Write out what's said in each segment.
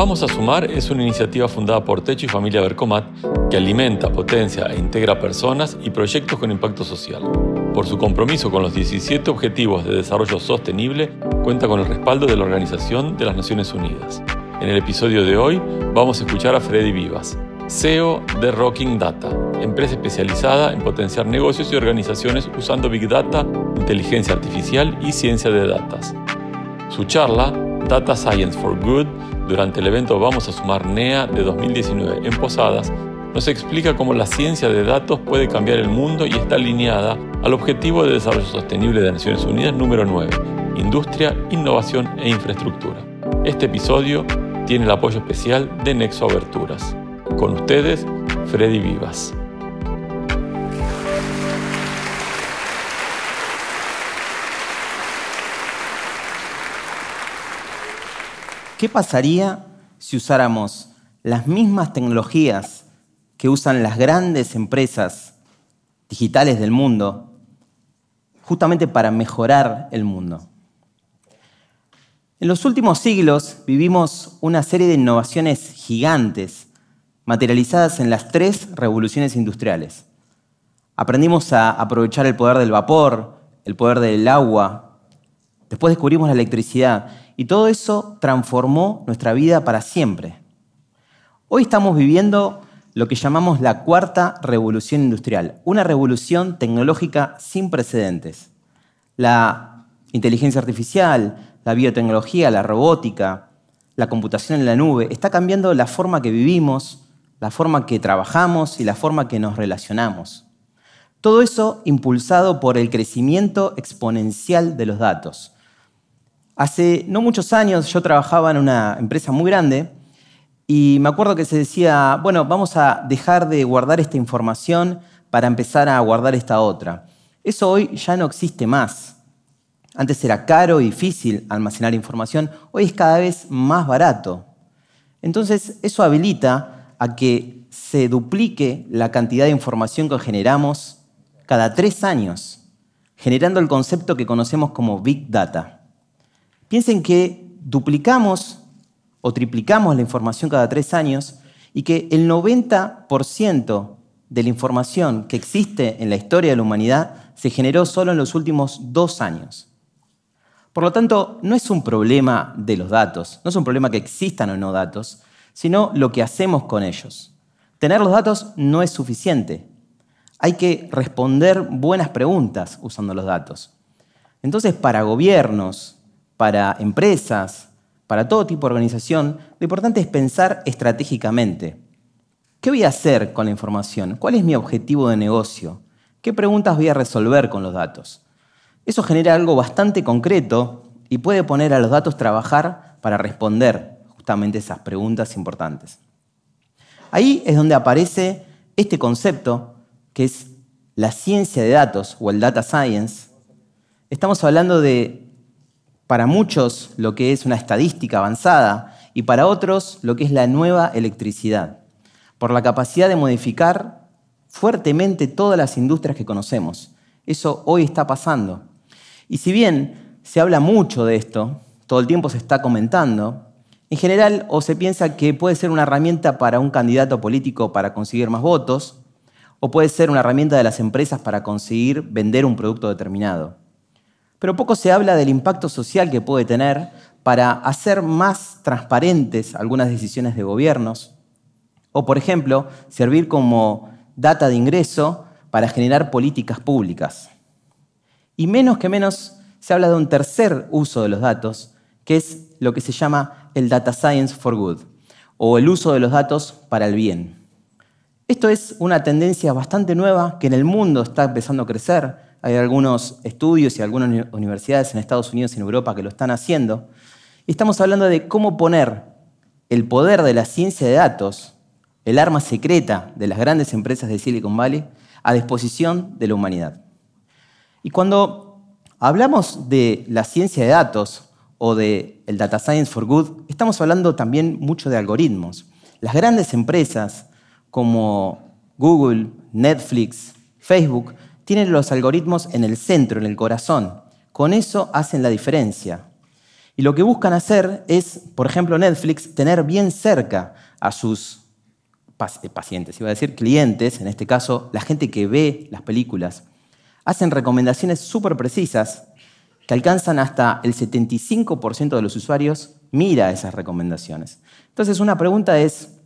Vamos a Sumar es una iniciativa fundada por Techo y Familia Bercomat que alimenta, potencia e integra personas y proyectos con impacto social. Por su compromiso con los 17 Objetivos de Desarrollo Sostenible, cuenta con el respaldo de la Organización de las Naciones Unidas. En el episodio de hoy vamos a escuchar a Freddy Vivas, CEO de Rocking Data, empresa especializada en potenciar negocios y organizaciones usando Big Data, inteligencia artificial y ciencia de datos. Su charla, Data Science for Good, durante el evento Vamos a Sumar NEA de 2019 en Posadas, nos explica cómo la ciencia de datos puede cambiar el mundo y está alineada al Objetivo de Desarrollo Sostenible de Naciones Unidas número 9, Industria, Innovación e Infraestructura. Este episodio tiene el apoyo especial de Nexo Aberturas. Con ustedes, Freddy Vivas. ¿Qué pasaría si usáramos las mismas tecnologías que usan las grandes empresas digitales del mundo justamente para mejorar el mundo? En los últimos siglos vivimos una serie de innovaciones gigantes materializadas en las tres revoluciones industriales. Aprendimos a aprovechar el poder del vapor, el poder del agua, después descubrimos la electricidad y todo eso transformó nuestra vida para siempre. Hoy estamos viviendo lo que llamamos la cuarta revolución industrial, una revolución tecnológica sin precedentes. La inteligencia artificial, la biotecnología, la robótica, la computación en la nube, está cambiando la forma que vivimos, la forma que trabajamos y la forma que nos relacionamos. Todo eso impulsado por el crecimiento exponencial de los datos. Hace no muchos años yo trabajaba en una empresa muy grande y me acuerdo que se decía, bueno, vamos a dejar de guardar esta información para empezar a guardar esta otra. Eso hoy ya no existe más. Antes era caro y difícil almacenar información, hoy es cada vez más barato. Entonces eso habilita a que se duplique la cantidad de información que generamos cada tres años, generando el concepto que conocemos como Big Data. Piensen que duplicamos o triplicamos la información cada tres años y que el 90% de la información que existe en la historia de la humanidad se generó solo en los últimos dos años. Por lo tanto, no es un problema de los datos, no es un problema que existan o no datos, sino lo que hacemos con ellos. Tener los datos no es suficiente. Hay que responder buenas preguntas usando los datos. Entonces, para gobiernos, para empresas, para todo tipo de organización, lo importante es pensar estratégicamente. ¿Qué voy a hacer con la información? ¿Cuál es mi objetivo de negocio? ¿Qué preguntas voy a resolver con los datos? Eso genera algo bastante concreto y puede poner a los datos trabajar para responder justamente esas preguntas importantes. Ahí es donde aparece este concepto que es la ciencia de datos o el data science. Estamos hablando de, para muchos, lo que es una estadística avanzada y para otros, lo que es la nueva electricidad, por la capacidad de modificar fuertemente todas las industrias que conocemos. Eso hoy está pasando. Y si bien se habla mucho de esto, todo el tiempo se está comentando, en general, o se piensa que puede ser una herramienta para un candidato político para conseguir más votos, o puede ser una herramienta de las empresas para conseguir vender un producto determinado. Pero poco se habla del impacto social que puede tener para hacer más transparentes algunas decisiones de gobiernos, o por ejemplo, servir como data de ingreso para generar políticas públicas. Y menos que menos se habla de un tercer uso de los datos, que es lo que se llama el Data Science for Good, o el uso de los datos para el bien. Esto es una tendencia bastante nueva que en el mundo está empezando a crecer. Hay algunos estudios y algunas universidades en Estados Unidos y en Europa que lo están haciendo. estamos hablando de cómo poner el poder de la ciencia de datos, el arma secreta de las grandes empresas de Silicon Valley, a disposición de la humanidad. Y cuando hablamos de la ciencia de datos o de el Data Science for Good, estamos hablando también mucho de algoritmos. Las grandes empresas como Google, Netflix, Facebook, tienen los algoritmos en el centro, en el corazón. Con eso hacen la diferencia. Y lo que buscan hacer es, por ejemplo, Netflix, tener bien cerca a sus pacientes, iba a decir clientes, en este caso, la gente que ve las películas. Hacen recomendaciones súper precisas que alcanzan hasta el 75% de los usuarios mira esas recomendaciones. Entonces, una pregunta es,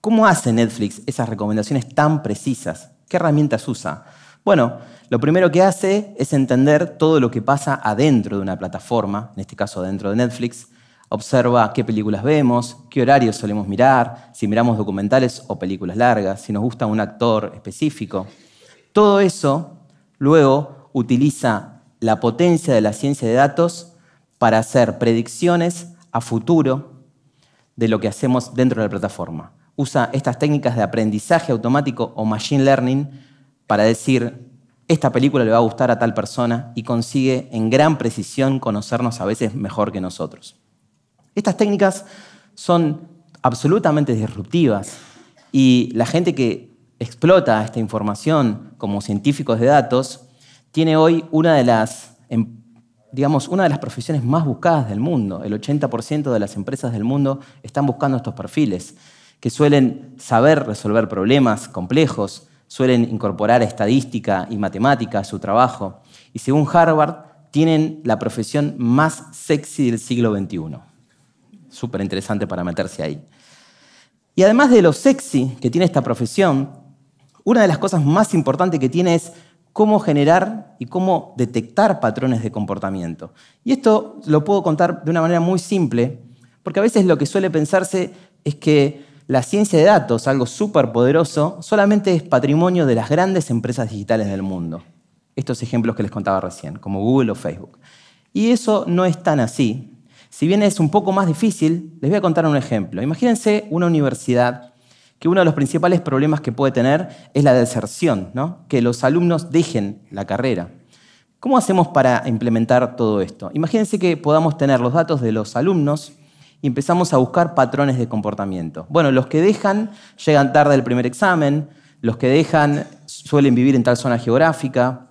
¿cómo hace Netflix esas recomendaciones tan precisas? ¿Qué herramientas usa? Bueno, lo primero que hace es entender todo lo que pasa adentro de una plataforma, en este caso dentro de Netflix. Observa qué películas vemos, qué horarios solemos mirar, si miramos documentales o películas largas, si nos gusta un actor específico. Todo eso luego utiliza la potencia de la ciencia de datos para hacer predicciones a futuro de lo que hacemos dentro de la plataforma. Usa estas técnicas de aprendizaje automático o machine learning para decir, esta película le va a gustar a tal persona y consigue en gran precisión conocernos a veces mejor que nosotros. Estas técnicas son absolutamente disruptivas y la gente que explota esta información como científicos de datos tiene hoy una de las em, digamos, una de las profesiones más buscadas del mundo. El 80% de las empresas del mundo están buscando estos perfiles, que suelen saber resolver problemas complejos, suelen incorporar estadística y matemática a su trabajo. Y según Harvard, tienen la profesión más sexy del siglo XXI. Súper interesante para meterse ahí. Y además de lo sexy que tiene esta profesión, una de las cosas más importantes que tiene es cómo generar y cómo detectar patrones de comportamiento. Y esto lo puedo contar de una manera muy simple, porque a veces lo que suele pensarse es que la ciencia de datos, algo súper poderoso, solamente es patrimonio de las grandes empresas digitales del mundo. Estos ejemplos que les contaba recién, como Google o Facebook. Y eso no es tan así. Si bien es un poco más difícil, les voy a contar un ejemplo. Imagínense una universidad que uno de los principales problemas que puede tener es la deserción, ¿no? que los alumnos dejen la carrera. ¿Cómo hacemos para implementar todo esto? Imagínense que podamos tener los datos de los alumnos y empezamos a buscar patrones de comportamiento. Bueno, los que dejan llegan tarde al primer examen, los que dejan suelen vivir en tal zona geográfica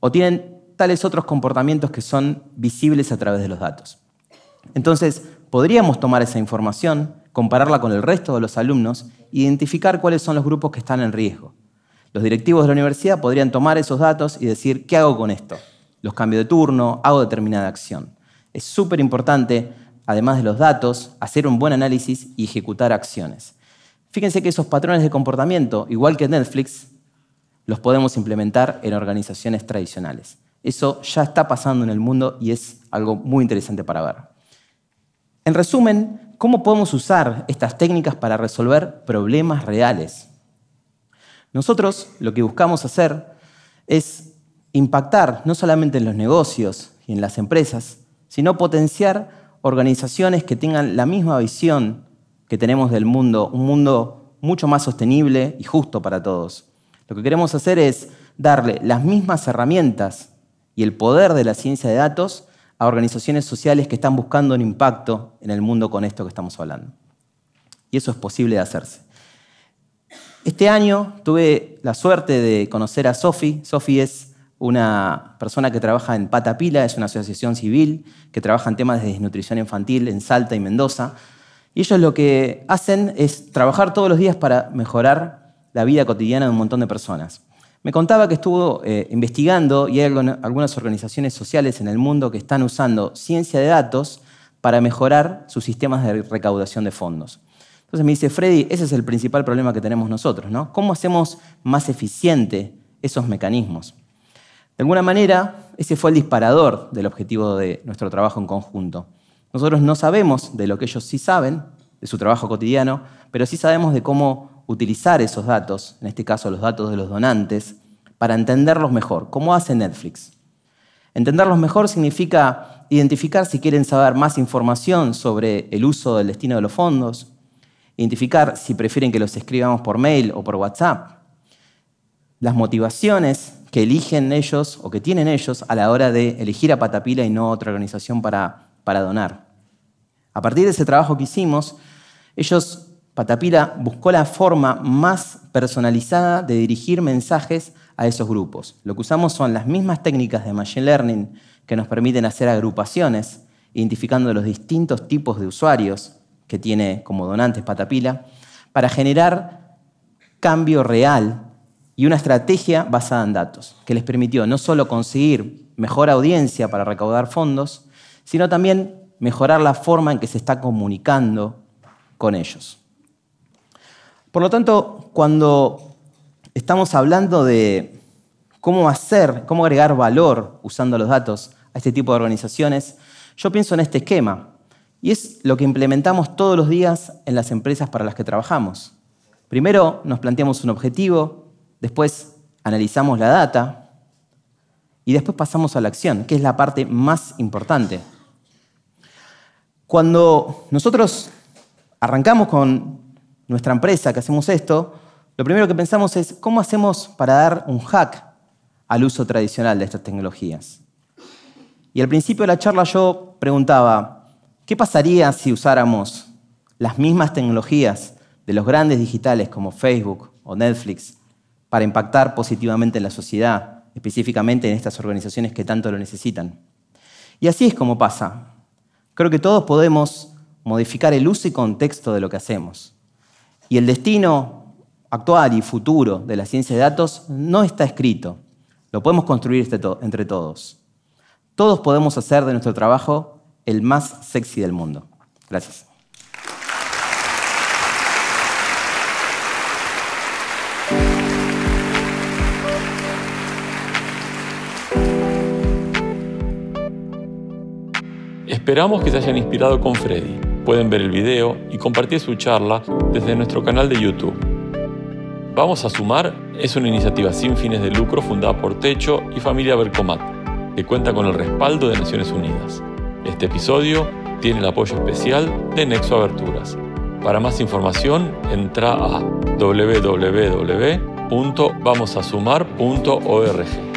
o tienen tales otros comportamientos que son visibles a través de los datos. Entonces, podríamos tomar esa información, compararla con el resto de los alumnos identificar cuáles son los grupos que están en riesgo. Los directivos de la universidad podrían tomar esos datos y decir, ¿qué hago con esto? Los cambio de turno, hago determinada acción. Es súper importante, además de los datos, hacer un buen análisis y ejecutar acciones. Fíjense que esos patrones de comportamiento, igual que Netflix, los podemos implementar en organizaciones tradicionales. Eso ya está pasando en el mundo y es algo muy interesante para ver. En resumen, ¿cómo podemos usar estas técnicas para resolver problemas reales? Nosotros lo que buscamos hacer es impactar no solamente en los negocios y en las empresas, sino potenciar organizaciones que tengan la misma visión que tenemos del mundo, un mundo mucho más sostenible y justo para todos. Lo que queremos hacer es darle las mismas herramientas y el poder de la ciencia de datos a organizaciones sociales que están buscando un impacto en el mundo con esto que estamos hablando. Y eso es posible de hacerse. Este año tuve la suerte de conocer a Sofi. Sofi es una persona que trabaja en Patapila, es una asociación civil que trabaja en temas de desnutrición infantil en Salta y Mendoza. Y ellos lo que hacen es trabajar todos los días para mejorar la vida cotidiana de un montón de personas. Me contaba que estuvo eh, investigando y hay algunas organizaciones sociales en el mundo que están usando ciencia de datos para mejorar sus sistemas de recaudación de fondos. Entonces me dice, Freddy, ese es el principal problema que tenemos nosotros, ¿no? ¿Cómo hacemos más eficiente esos mecanismos? De alguna manera, ese fue el disparador del objetivo de nuestro trabajo en conjunto. Nosotros no sabemos de lo que ellos sí saben, de su trabajo cotidiano, pero sí sabemos de cómo utilizar esos datos, en este caso los datos de los donantes, para entenderlos mejor, como hace Netflix. Entenderlos mejor significa identificar si quieren saber más información sobre el uso del destino de los fondos, identificar si prefieren que los escribamos por mail o por WhatsApp, las motivaciones que eligen ellos o que tienen ellos a la hora de elegir a Patapila y no otra organización para, para donar. A partir de ese trabajo que hicimos, ellos Patapila buscó la forma más personalizada de dirigir mensajes a esos grupos. Lo que usamos son las mismas técnicas de Machine Learning que nos permiten hacer agrupaciones, identificando los distintos tipos de usuarios que tiene como donantes Patapila, para generar cambio real y una estrategia basada en datos, que les permitió no solo conseguir mejor audiencia para recaudar fondos, sino también mejorar la forma en que se está comunicando con ellos. Por lo tanto, cuando estamos hablando de cómo hacer, cómo agregar valor usando los datos a este tipo de organizaciones, yo pienso en este esquema. Y es lo que implementamos todos los días en las empresas para las que trabajamos. Primero nos planteamos un objetivo, después analizamos la data y después pasamos a la acción, que es la parte más importante. Cuando nosotros arrancamos con nuestra empresa que hacemos esto, lo primero que pensamos es cómo hacemos para dar un hack al uso tradicional de estas tecnologías. Y al principio de la charla yo preguntaba, ¿qué pasaría si usáramos las mismas tecnologías de los grandes digitales como Facebook o Netflix para impactar positivamente en la sociedad, específicamente en estas organizaciones que tanto lo necesitan? Y así es como pasa. Creo que todos podemos modificar el uso y contexto de lo que hacemos. Y el destino actual y futuro de la ciencia de datos no está escrito. Lo podemos construir este entre todos. Todos podemos hacer de nuestro trabajo el más sexy del mundo. Gracias. Esperamos que se hayan inspirado con Freddy. Pueden ver el video y compartir su charla desde nuestro canal de YouTube. Vamos a Sumar es una iniciativa sin fines de lucro fundada por Techo y Familia Bercomat, que cuenta con el respaldo de Naciones Unidas. Este episodio tiene el apoyo especial de Nexo Aberturas. Para más información, entra a www.vamosasumar.org.